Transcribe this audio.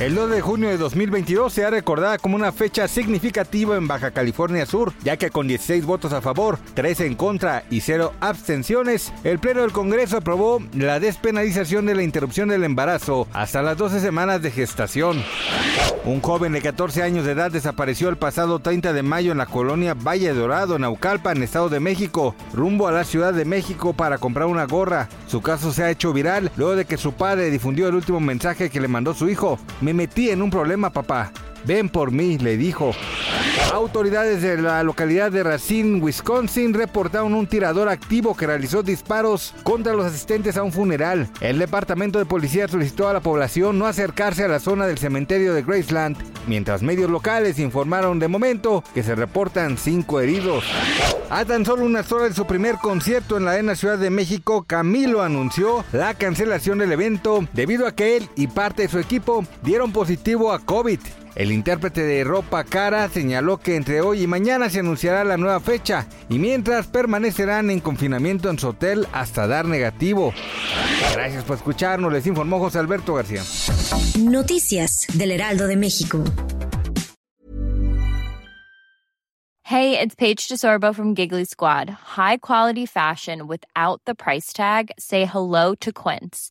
El 2 de junio de 2022 se ha recordado como una fecha significativa en Baja California Sur, ya que con 16 votos a favor, 3 en contra y 0 abstenciones, el Pleno del Congreso aprobó la despenalización de la interrupción del embarazo hasta las 12 semanas de gestación. Un joven de 14 años de edad desapareció el pasado 30 de mayo en la colonia Valle Dorado, en Naucalpan, Estado de México, rumbo a la Ciudad de México para comprar una gorra. Su caso se ha hecho viral luego de que su padre difundió el último mensaje que le mandó su hijo. Me metí en un problema, papá. Ven por mí, le dijo. Autoridades de la localidad de Racine, Wisconsin, reportaron un tirador activo que realizó disparos contra los asistentes a un funeral. El departamento de policía solicitó a la población no acercarse a la zona del cementerio de Graceland, mientras medios locales informaron de momento que se reportan cinco heridos. A tan solo unas horas de su primer concierto en la Arena Ciudad de México, Camilo anunció la cancelación del evento debido a que él y parte de su equipo dieron positivo a COVID. El intérprete de ropa cara señaló que entre hoy y mañana se anunciará la nueva fecha y mientras permanecerán en confinamiento en su hotel hasta dar negativo. Gracias por escucharnos, les informó José Alberto García. Noticias del Heraldo de México. Hey, it's Paige DeSorbo from Giggly Squad. High quality fashion without the price tag. Say hello to Quince.